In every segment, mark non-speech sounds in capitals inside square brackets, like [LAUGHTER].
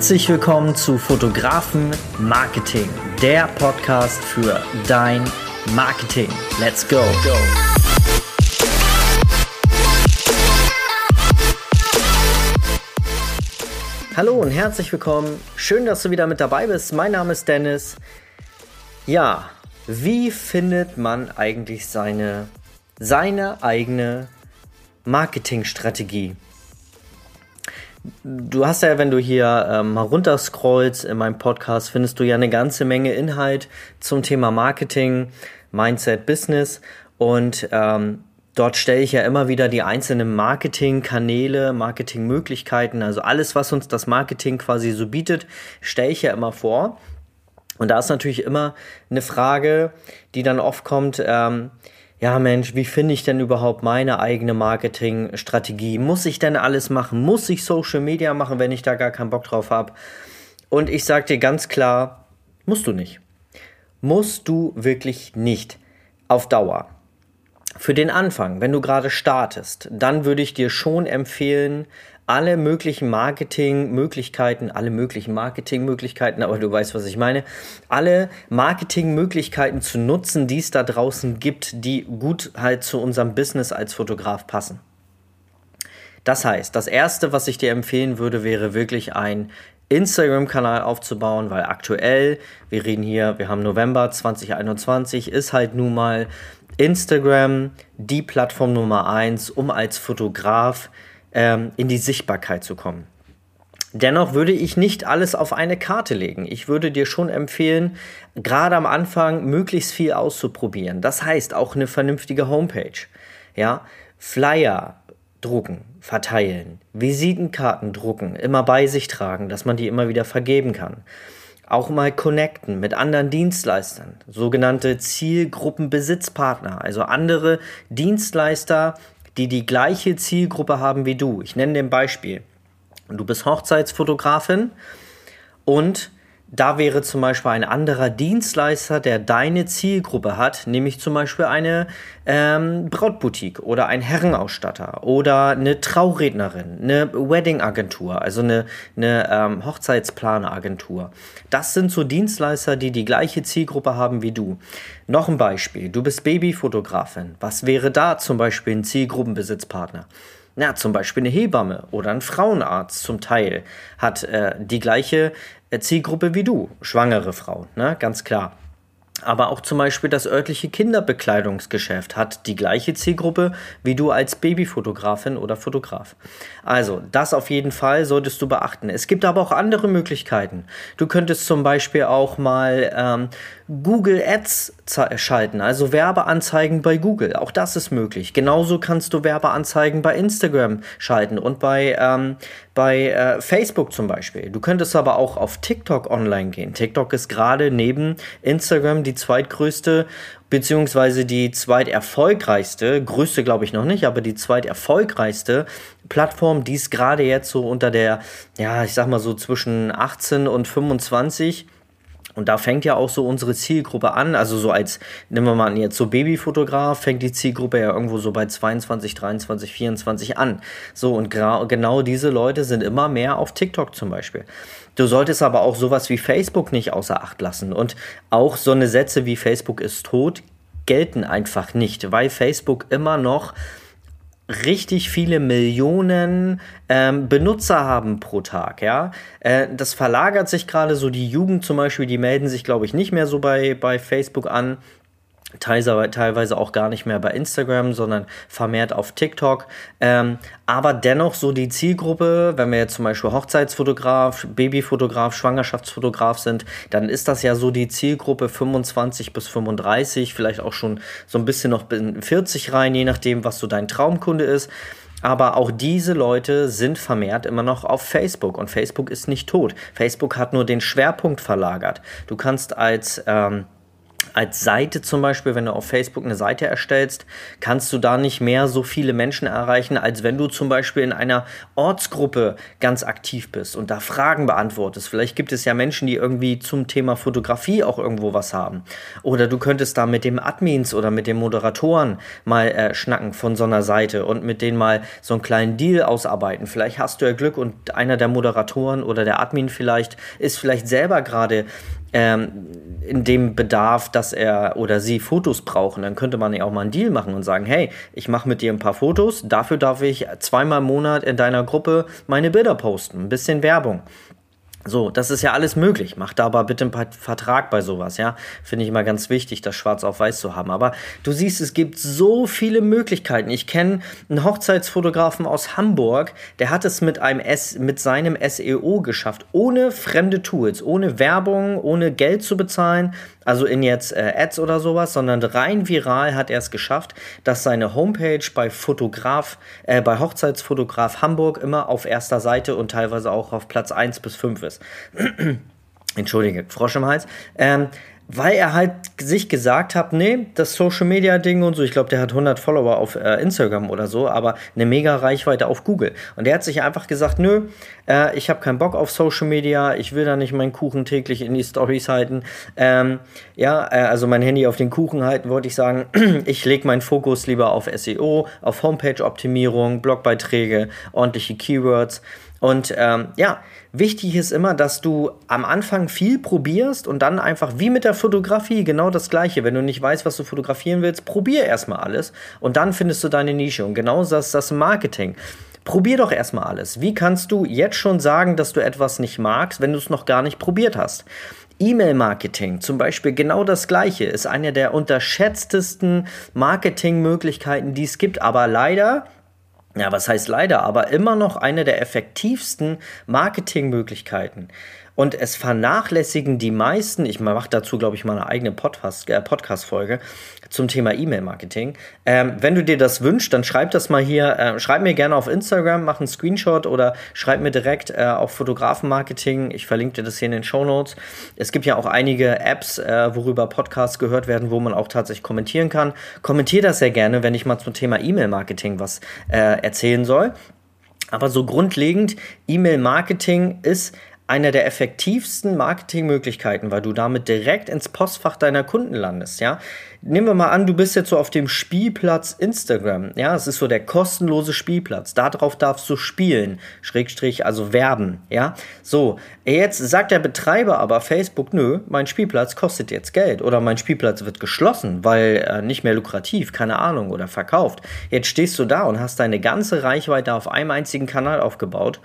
Herzlich willkommen zu Fotografen Marketing, der Podcast für dein Marketing. Let's go. Hallo und herzlich willkommen. Schön, dass du wieder mit dabei bist. Mein Name ist Dennis. Ja, wie findet man eigentlich seine, seine eigene Marketingstrategie? Du hast ja, wenn du hier ähm, mal runterscrollst in meinem Podcast, findest du ja eine ganze Menge Inhalt zum Thema Marketing, Mindset, Business und ähm, dort stelle ich ja immer wieder die einzelnen Marketingkanäle, Marketingmöglichkeiten, also alles, was uns das Marketing quasi so bietet, stelle ich ja immer vor. Und da ist natürlich immer eine Frage, die dann oft kommt, ähm, ja Mensch, wie finde ich denn überhaupt meine eigene Marketingstrategie? Muss ich denn alles machen? Muss ich Social Media machen, wenn ich da gar keinen Bock drauf habe? Und ich sage dir ganz klar, musst du nicht. Musst du wirklich nicht. Auf Dauer. Für den Anfang, wenn du gerade startest, dann würde ich dir schon empfehlen, alle möglichen Marketingmöglichkeiten, alle möglichen Marketingmöglichkeiten, aber du weißt, was ich meine, alle Marketingmöglichkeiten zu nutzen, die es da draußen gibt, die gut halt zu unserem Business als Fotograf passen. Das heißt, das erste, was ich dir empfehlen würde, wäre wirklich ein Instagram-Kanal aufzubauen, weil aktuell, wir reden hier, wir haben November 2021, ist halt nun mal Instagram die Plattform Nummer eins, um als Fotograf ähm, in die Sichtbarkeit zu kommen. Dennoch würde ich nicht alles auf eine Karte legen. Ich würde dir schon empfehlen, gerade am Anfang möglichst viel auszuprobieren. Das heißt auch eine vernünftige Homepage. Ja, Flyer drucken, verteilen, Visitenkarten drucken, immer bei sich tragen, dass man die immer wieder vergeben kann. Auch mal connecten mit anderen Dienstleistern, sogenannte Zielgruppenbesitzpartner, also andere Dienstleister, die die gleiche Zielgruppe haben wie du. Ich nenne dir ein Beispiel. Du bist Hochzeitsfotografin und da wäre zum Beispiel ein anderer Dienstleister, der deine Zielgruppe hat, nämlich zum Beispiel eine ähm, Brautboutique oder ein Herrenausstatter oder eine Traurednerin, eine Weddingagentur, also eine, eine ähm, Hochzeitsplaneragentur. Das sind so Dienstleister, die die gleiche Zielgruppe haben wie du. Noch ein Beispiel, du bist Babyfotografin. Was wäre da zum Beispiel ein Zielgruppenbesitzpartner? Na, zum Beispiel eine Hebamme oder ein Frauenarzt zum Teil hat äh, die gleiche Zielgruppe wie du, schwangere Frauen, ne? ganz klar. Aber auch zum Beispiel das örtliche Kinderbekleidungsgeschäft hat die gleiche Zielgruppe wie du als Babyfotografin oder Fotograf. Also, das auf jeden Fall solltest du beachten. Es gibt aber auch andere Möglichkeiten. Du könntest zum Beispiel auch mal ähm, Google Ads schalten, also Werbeanzeigen bei Google. Auch das ist möglich. Genauso kannst du Werbeanzeigen bei Instagram schalten und bei, ähm, bei äh, Facebook zum Beispiel. Du könntest aber auch auf TikTok online gehen. TikTok ist gerade neben Instagram die zweitgrößte beziehungsweise die zweiterfolgreichste, größte glaube ich noch nicht, aber die zweiterfolgreichste Plattform, die ist gerade jetzt so unter der, ja, ich sag mal so zwischen 18 und 25 und da fängt ja auch so unsere Zielgruppe an. Also so als, nehmen wir mal jetzt so Babyfotograf, fängt die Zielgruppe ja irgendwo so bei 22, 23, 24 an. So und genau diese Leute sind immer mehr auf TikTok zum Beispiel. Du solltest aber auch sowas wie Facebook nicht außer Acht lassen. Und auch so eine Sätze wie Facebook ist tot gelten einfach nicht, weil Facebook immer noch richtig viele Millionen ähm, Benutzer haben pro Tag, ja. Äh, das verlagert sich gerade so, die Jugend zum Beispiel, die melden sich, glaube ich, nicht mehr so bei, bei Facebook an teilweise auch gar nicht mehr bei Instagram, sondern vermehrt auf TikTok. Ähm, aber dennoch so die Zielgruppe, wenn wir jetzt zum Beispiel Hochzeitsfotograf, Babyfotograf, Schwangerschaftsfotograf sind, dann ist das ja so die Zielgruppe 25 bis 35, vielleicht auch schon so ein bisschen noch in 40 rein, je nachdem, was so dein Traumkunde ist. Aber auch diese Leute sind vermehrt immer noch auf Facebook und Facebook ist nicht tot. Facebook hat nur den Schwerpunkt verlagert. Du kannst als ähm, als Seite zum Beispiel, wenn du auf Facebook eine Seite erstellst, kannst du da nicht mehr so viele Menschen erreichen, als wenn du zum Beispiel in einer Ortsgruppe ganz aktiv bist und da Fragen beantwortest. Vielleicht gibt es ja Menschen, die irgendwie zum Thema Fotografie auch irgendwo was haben. Oder du könntest da mit dem Admins oder mit den Moderatoren mal äh, schnacken von so einer Seite und mit denen mal so einen kleinen Deal ausarbeiten. Vielleicht hast du ja Glück und einer der Moderatoren oder der Admin vielleicht ist vielleicht selber gerade ähm, in dem Bedarf, dass er oder sie Fotos brauchen, dann könnte man ja auch mal einen Deal machen und sagen, hey, ich mache mit dir ein paar Fotos, dafür darf ich zweimal im Monat in deiner Gruppe meine Bilder posten, ein bisschen Werbung. So, das ist ja alles möglich. Macht da aber bitte einen Vertrag bei sowas, ja. Finde ich immer ganz wichtig, das schwarz auf weiß zu haben. Aber du siehst, es gibt so viele Möglichkeiten. Ich kenne einen Hochzeitsfotografen aus Hamburg, der hat es mit einem S, mit seinem SEO geschafft, ohne fremde Tools, ohne Werbung, ohne Geld zu bezahlen, also in jetzt äh, Ads oder sowas, sondern rein viral hat er es geschafft, dass seine Homepage bei Fotograf, äh, bei Hochzeitsfotograf Hamburg immer auf erster Seite und teilweise auch auf Platz 1 bis 5 ist. [CLEARS THROAT] Entschuldige, Frosch im Hals. Ähm, weil er halt sich gesagt hat, nee, das Social Media Ding und so, ich glaube, der hat 100 Follower auf äh, Instagram oder so, aber eine mega Reichweite auf Google. Und der hat sich einfach gesagt, nö, äh, ich habe keinen Bock auf Social Media, ich will da nicht meinen Kuchen täglich in die Stories halten. Ähm, ja, äh, also mein Handy auf den Kuchen halten, wollte ich sagen. [CLEARS THROAT] ich lege meinen Fokus lieber auf SEO, auf Homepage-Optimierung, Blogbeiträge, ordentliche Keywords. Und ähm, ja, wichtig ist immer, dass du am Anfang viel probierst und dann einfach wie mit der Fotografie genau das gleiche. Wenn du nicht weißt, was du fotografieren willst, probier erstmal alles und dann findest du deine Nische. Und genau das ist das Marketing. Probier doch erstmal alles. Wie kannst du jetzt schon sagen, dass du etwas nicht magst, wenn du es noch gar nicht probiert hast? E-Mail-Marketing, zum Beispiel genau das gleiche, ist eine der unterschätztesten Marketingmöglichkeiten, die es gibt. Aber leider ja, was heißt leider, aber immer noch eine der effektivsten Marketingmöglichkeiten. Und es vernachlässigen die meisten, ich mache dazu, glaube ich, mal eine eigene äh, Podcast-Folge zum Thema E-Mail-Marketing. Ähm, wenn du dir das wünschst, dann schreib das mal hier, äh, schreib mir gerne auf Instagram, mach einen Screenshot oder schreib mir direkt äh, auf Fotografen-Marketing. Ich verlinke dir das hier in den Show Notes. Es gibt ja auch einige Apps, äh, worüber Podcasts gehört werden, wo man auch tatsächlich kommentieren kann. Kommentier das sehr gerne, wenn ich mal zum Thema E-Mail-Marketing was äh, erzählen soll. Aber so grundlegend, E-Mail-Marketing ist einer der effektivsten Marketingmöglichkeiten, weil du damit direkt ins Postfach deiner Kunden landest, ja. Nehmen wir mal an, du bist jetzt so auf dem Spielplatz Instagram, ja, es ist so der kostenlose Spielplatz, darauf darfst du spielen, Schrägstrich, also werben, ja. So, jetzt sagt der Betreiber aber Facebook, nö, mein Spielplatz kostet jetzt Geld oder mein Spielplatz wird geschlossen, weil äh, nicht mehr lukrativ, keine Ahnung, oder verkauft. Jetzt stehst du da und hast deine ganze Reichweite auf einem einzigen Kanal aufgebaut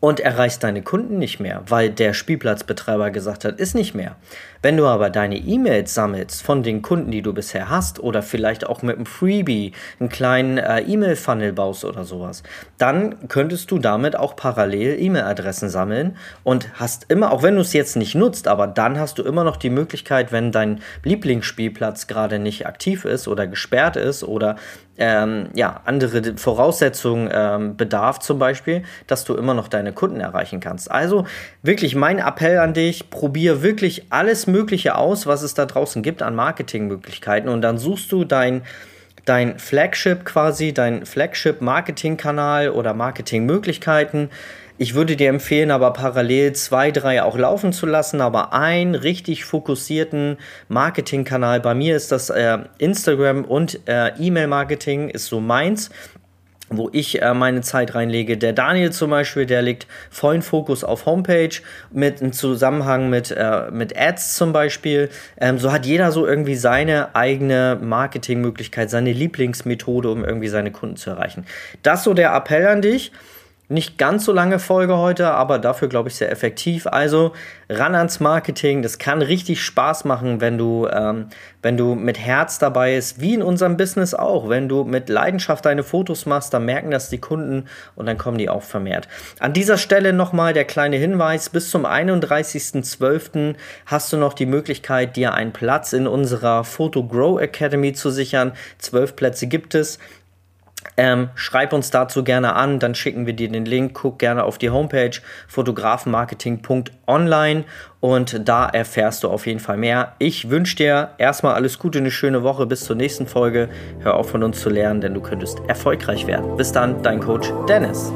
und erreichst deine Kunden nicht mehr, weil der Spielplatzbetreiber gesagt hat, ist nicht mehr. Wenn du aber deine E-Mails sammelst von den Kunden, die du bisher hast, oder vielleicht auch mit einem Freebie einen kleinen äh, E-Mail-Funnel baust oder sowas, dann könntest du damit auch parallel E-Mail-Adressen sammeln und hast immer, auch wenn du es jetzt nicht nutzt, aber dann hast du immer noch die Möglichkeit, wenn dein Lieblingsspielplatz gerade nicht aktiv ist oder gesperrt ist oder ähm, ja, andere Voraussetzungen ähm, bedarf, zum Beispiel, dass du immer noch deine Kunden erreichen kannst. Also wirklich mein Appell an dich, probier wirklich alles Mögliche aus, was es da draußen gibt an Marketingmöglichkeiten und dann suchst du dein dein Flagship quasi, dein Flagship-Marketing-Kanal oder Marketingmöglichkeiten ich würde dir empfehlen, aber parallel zwei, drei auch laufen zu lassen, aber einen richtig fokussierten Marketingkanal. Bei mir ist das äh, Instagram und äh, E-Mail-Marketing ist so meins wo ich äh, meine Zeit reinlege. Der Daniel zum Beispiel, der legt vollen Fokus auf Homepage mit im Zusammenhang mit, äh, mit Ads zum Beispiel. Ähm, so hat jeder so irgendwie seine eigene Marketingmöglichkeit, seine Lieblingsmethode, um irgendwie seine Kunden zu erreichen. Das so der Appell an dich. Nicht ganz so lange Folge heute, aber dafür glaube ich sehr effektiv. Also ran ans Marketing. Das kann richtig Spaß machen, wenn du, ähm, wenn du mit Herz dabei bist, wie in unserem Business auch. Wenn du mit Leidenschaft deine Fotos machst, dann merken das die Kunden und dann kommen die auch vermehrt. An dieser Stelle nochmal der kleine Hinweis. Bis zum 31.12. hast du noch die Möglichkeit, dir einen Platz in unserer Photo Grow Academy zu sichern. Zwölf Plätze gibt es. Ähm, schreib uns dazu gerne an, dann schicken wir dir den Link. Guck gerne auf die Homepage fotografenmarketing.online und da erfährst du auf jeden Fall mehr. Ich wünsche dir erstmal alles Gute, eine schöne Woche. Bis zur nächsten Folge. Hör auf von uns zu lernen, denn du könntest erfolgreich werden. Bis dann, dein Coach Dennis.